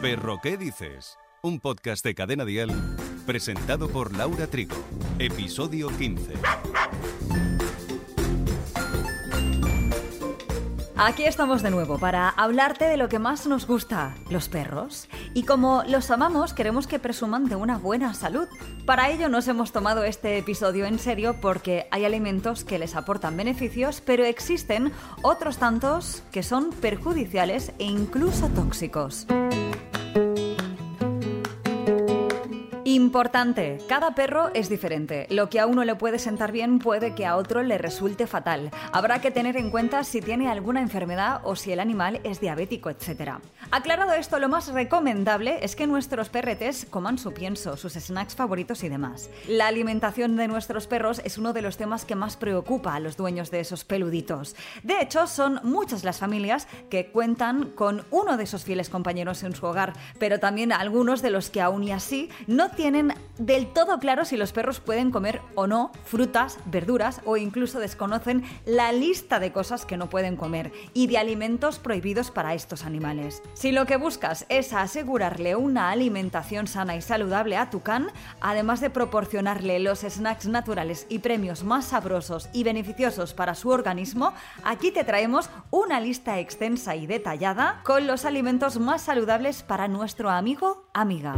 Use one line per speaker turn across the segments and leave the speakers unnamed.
Perro, ¿qué dices? Un podcast de Cadena Dial presentado por Laura Trigo. Episodio 15.
Aquí estamos de nuevo para hablarte de lo que más nos gusta, los perros. Y como los amamos, queremos que presuman de una buena salud. Para ello nos hemos tomado este episodio en serio porque hay alimentos que les aportan beneficios, pero existen otros tantos que son perjudiciales e incluso tóxicos. Importante, cada perro es diferente. Lo que a uno le puede sentar bien puede que a otro le resulte fatal. Habrá que tener en cuenta si tiene alguna enfermedad o si el animal es diabético, etc. Aclarado esto, lo más recomendable es que nuestros perretes coman su pienso, sus snacks favoritos y demás. La alimentación de nuestros perros es uno de los temas que más preocupa a los dueños de esos peluditos. De hecho, son muchas las familias que cuentan con uno de esos fieles compañeros en su hogar, pero también algunos de los que aún y así no tienen tienen del todo claro si los perros pueden comer o no frutas, verduras o incluso desconocen la lista de cosas que no pueden comer y de alimentos prohibidos para estos animales. Si lo que buscas es asegurarle una alimentación sana y saludable a tu can, además de proporcionarle los snacks naturales y premios más sabrosos y beneficiosos para su organismo, aquí te traemos una lista extensa y detallada con los alimentos más saludables para nuestro amigo, amiga.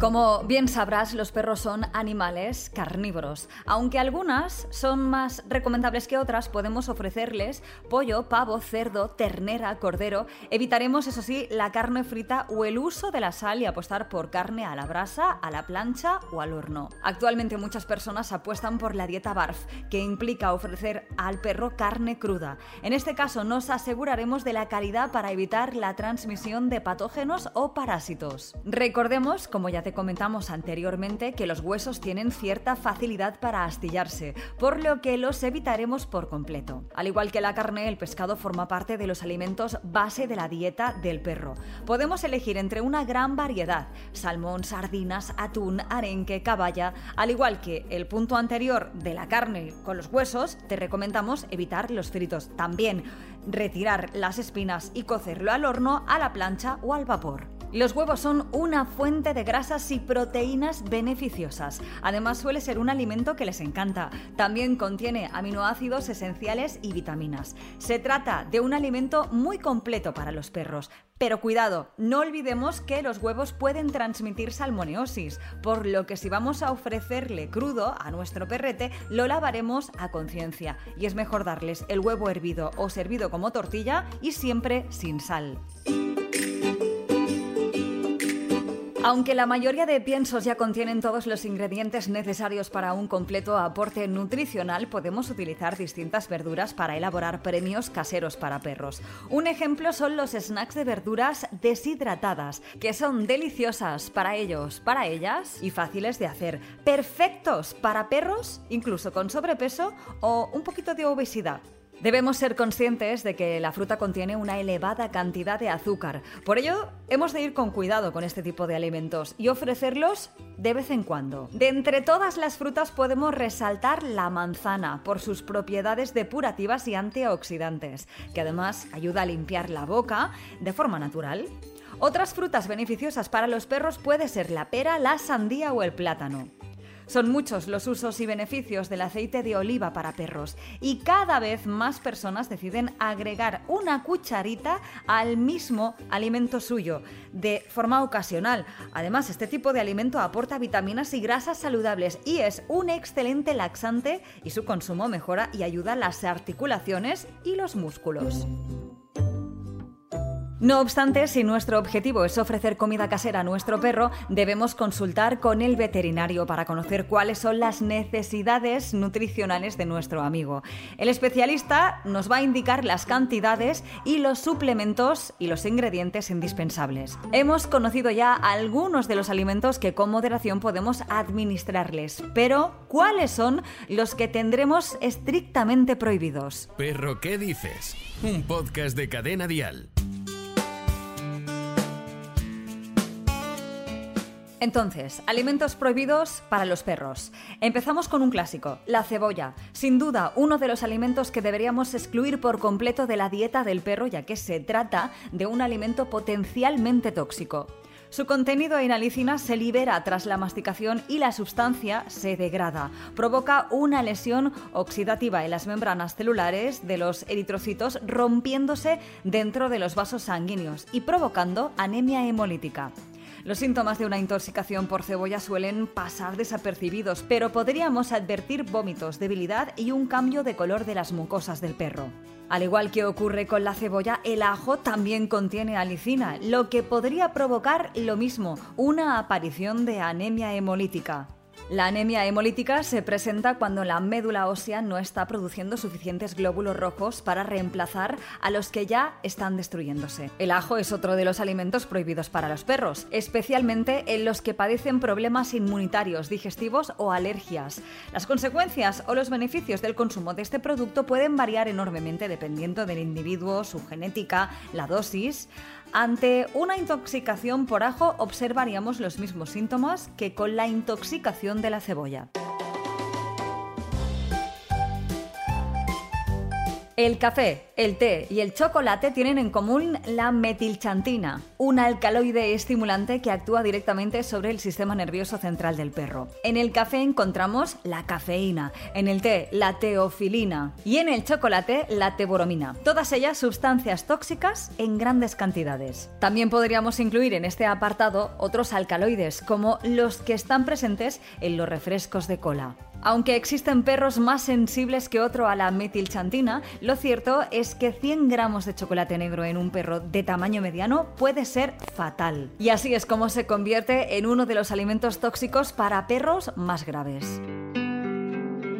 Como bien sabrás, los perros son animales carnívoros. Aunque algunas son más recomendables que otras, podemos ofrecerles pollo, pavo, cerdo, ternera, cordero. Evitaremos, eso sí, la carne frita o el uso de la sal y apostar por carne a la brasa, a la plancha o al horno. Actualmente muchas personas apuestan por la dieta BARF, que implica ofrecer al perro carne cruda. En este caso nos aseguraremos de la calidad para evitar la transmisión de patógenos o parásitos. Recordemos, como ya te comentamos anteriormente que los huesos tienen cierta facilidad para astillarse, por lo que los evitaremos por completo. Al igual que la carne, el pescado forma parte de los alimentos base de la dieta del perro. Podemos elegir entre una gran variedad, salmón, sardinas, atún, arenque, caballa, al igual que el punto anterior de la carne con los huesos, te recomendamos evitar los fritos. También retirar las espinas y cocerlo al horno, a la plancha o al vapor. Los huevos son una fuente de grasas y proteínas beneficiosas. Además suele ser un alimento que les encanta. También contiene aminoácidos esenciales y vitaminas. Se trata de un alimento muy completo para los perros. Pero cuidado, no olvidemos que los huevos pueden transmitir salmoneosis, por lo que si vamos a ofrecerle crudo a nuestro perrete, lo lavaremos a conciencia y es mejor darles el huevo hervido o servido como tortilla y siempre sin sal. Aunque la mayoría de piensos ya contienen todos los ingredientes necesarios para un completo aporte nutricional, podemos utilizar distintas verduras para elaborar premios caseros para perros. Un ejemplo son los snacks de verduras deshidratadas, que son deliciosas para ellos, para ellas y fáciles de hacer. Perfectos para perros, incluso con sobrepeso o un poquito de obesidad. Debemos ser conscientes de que la fruta contiene una elevada cantidad de azúcar. Por ello, hemos de ir con cuidado con este tipo de alimentos y ofrecerlos de vez en cuando. De entre todas las frutas podemos resaltar la manzana por sus propiedades depurativas y antioxidantes, que además ayuda a limpiar la boca de forma natural. Otras frutas beneficiosas para los perros puede ser la pera, la sandía o el plátano. Son muchos los usos y beneficios del aceite de oliva para perros y cada vez más personas deciden agregar una cucharita al mismo alimento suyo de forma ocasional. Además, este tipo de alimento aporta vitaminas y grasas saludables y es un excelente laxante y su consumo mejora y ayuda las articulaciones y los músculos. No obstante, si nuestro objetivo es ofrecer comida casera a nuestro perro, debemos consultar con el veterinario para conocer cuáles son las necesidades nutricionales de nuestro amigo. El especialista nos va a indicar las cantidades y los suplementos y los ingredientes indispensables. Hemos conocido ya algunos de los alimentos que con moderación podemos administrarles, pero ¿cuáles son los que tendremos estrictamente prohibidos?
Perro, ¿qué dices? Un podcast de cadena dial.
Entonces, alimentos prohibidos para los perros. Empezamos con un clásico, la cebolla. Sin duda, uno de los alimentos que deberíamos excluir por completo de la dieta del perro, ya que se trata de un alimento potencialmente tóxico. Su contenido en alicina se libera tras la masticación y la sustancia se degrada. Provoca una lesión oxidativa en las membranas celulares de los eritrocitos, rompiéndose dentro de los vasos sanguíneos y provocando anemia hemolítica. Los síntomas de una intoxicación por cebolla suelen pasar desapercibidos, pero podríamos advertir vómitos, debilidad y un cambio de color de las mucosas del perro. Al igual que ocurre con la cebolla, el ajo también contiene alicina, lo que podría provocar lo mismo, una aparición de anemia hemolítica. La anemia hemolítica se presenta cuando la médula ósea no está produciendo suficientes glóbulos rojos para reemplazar a los que ya están destruyéndose. El ajo es otro de los alimentos prohibidos para los perros, especialmente en los que padecen problemas inmunitarios, digestivos o alergias. Las consecuencias o los beneficios del consumo de este producto pueden variar enormemente dependiendo del individuo, su genética, la dosis. Ante una intoxicación por ajo observaríamos los mismos síntomas que con la intoxicación de la cebolla. El café, el té y el chocolate tienen en común la metilchantina, un alcaloide estimulante que actúa directamente sobre el sistema nervioso central del perro. En el café encontramos la cafeína, en el té la teofilina y en el chocolate la teboromina, todas ellas sustancias tóxicas en grandes cantidades. También podríamos incluir en este apartado otros alcaloides como los que están presentes en los refrescos de cola. Aunque existen perros más sensibles que otro a la metilchantina, lo cierto es que 100 gramos de chocolate negro en un perro de tamaño mediano puede ser fatal. Y así es como se convierte en uno de los alimentos tóxicos para perros más graves.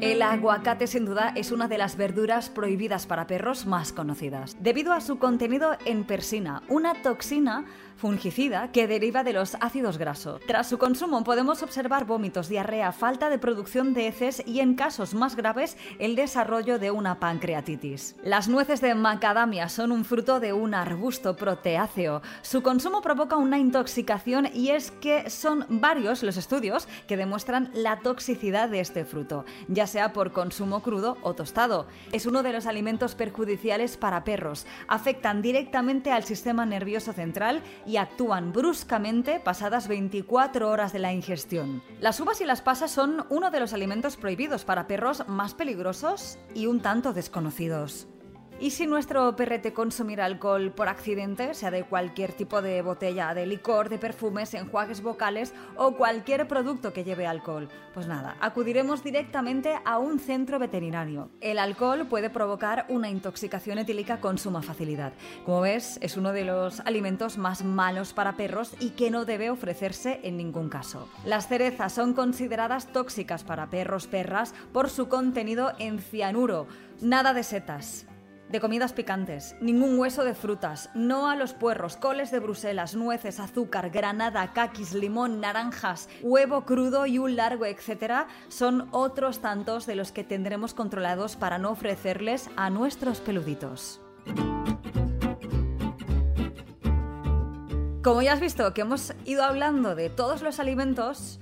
El aguacate sin duda es una de las verduras prohibidas para perros más conocidas, debido a su contenido en persina, una toxina fungicida que deriva de los ácidos grasos. Tras su consumo podemos observar vómitos, diarrea, falta de producción de heces y en casos más graves el desarrollo de una pancreatitis. Las nueces de macadamia son un fruto de un arbusto proteáceo. Su consumo provoca una intoxicación y es que son varios los estudios que demuestran la toxicidad de este fruto, ya sea por consumo crudo o tostado. Es uno de los alimentos perjudiciales para perros. Afectan directamente al sistema nervioso central y actúan bruscamente pasadas 24 horas de la ingestión. Las uvas y las pasas son uno de los alimentos prohibidos para perros más peligrosos y un tanto desconocidos. ¿Y si nuestro perrete consumiera alcohol por accidente, sea de cualquier tipo de botella de licor, de perfumes, enjuagues vocales o cualquier producto que lleve alcohol? Pues nada, acudiremos directamente a un centro veterinario. El alcohol puede provocar una intoxicación etílica con suma facilidad. Como ves, es uno de los alimentos más malos para perros y que no debe ofrecerse en ningún caso. Las cerezas son consideradas tóxicas para perros perras por su contenido en cianuro. Nada de setas de comidas picantes, ningún hueso de frutas, no a los puerros, coles de Bruselas, nueces, azúcar, granada, caquis, limón, naranjas, huevo crudo y un largo etcétera, son otros tantos de los que tendremos controlados para no ofrecerles a nuestros peluditos. Como ya has visto que hemos ido hablando de todos los alimentos,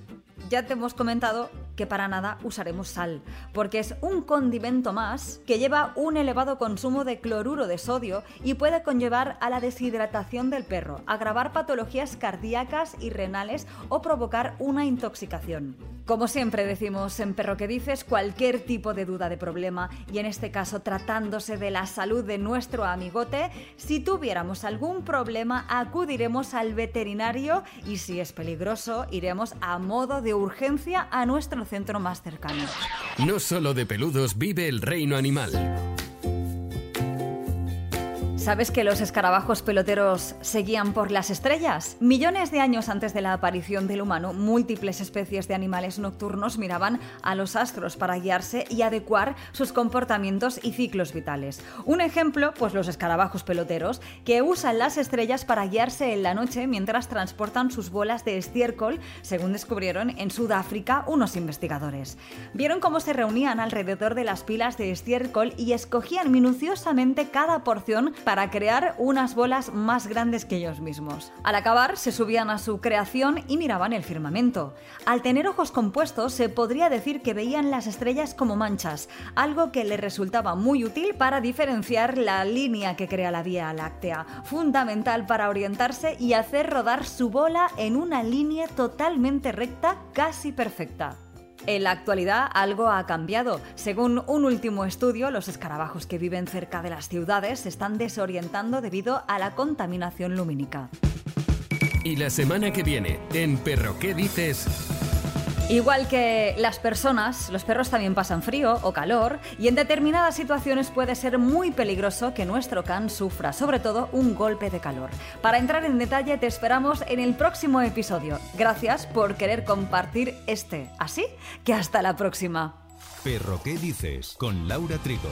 ya te hemos comentado que para nada usaremos sal, porque es un condimento más que lleva un elevado consumo de cloruro de sodio y puede conllevar a la deshidratación del perro, agravar patologías cardíacas y renales o provocar una intoxicación. Como siempre decimos en Perro que Dices, cualquier tipo de duda de problema, y en este caso tratándose de la salud de nuestro amigote, si tuviéramos algún problema acudiremos al veterinario y si es peligroso iremos a modo de urgencia a nuestro centro más cercano.
No solo de peludos vive el reino animal.
¿Sabes que los escarabajos peloteros seguían por las estrellas? Millones de años antes de la aparición del humano, múltiples especies de animales nocturnos miraban a los astros para guiarse y adecuar sus comportamientos y ciclos vitales. Un ejemplo, pues los escarabajos peloteros, que usan las estrellas para guiarse en la noche mientras transportan sus bolas de estiércol, según descubrieron en Sudáfrica unos investigadores. Vieron cómo se reunían alrededor de las pilas de estiércol y escogían minuciosamente cada porción para para crear unas bolas más grandes que ellos mismos. Al acabar, se subían a su creación y miraban el firmamento. Al tener ojos compuestos, se podría decir que veían las estrellas como manchas, algo que les resultaba muy útil para diferenciar la línea que crea la Vía Láctea, fundamental para orientarse y hacer rodar su bola en una línea totalmente recta, casi perfecta. En la actualidad algo ha cambiado. Según un último estudio, los escarabajos que viven cerca de las ciudades se están desorientando debido a la contaminación lumínica.
Y la semana que viene, en Perro ¿Qué dices?
Igual que las personas, los perros también pasan frío o calor y en determinadas situaciones puede ser muy peligroso que nuestro can sufra, sobre todo un golpe de calor. Para entrar en detalle te esperamos en el próximo episodio. Gracias por querer compartir este. Así que hasta la próxima.
Perro ¿Qué dices? Con Laura Trigo.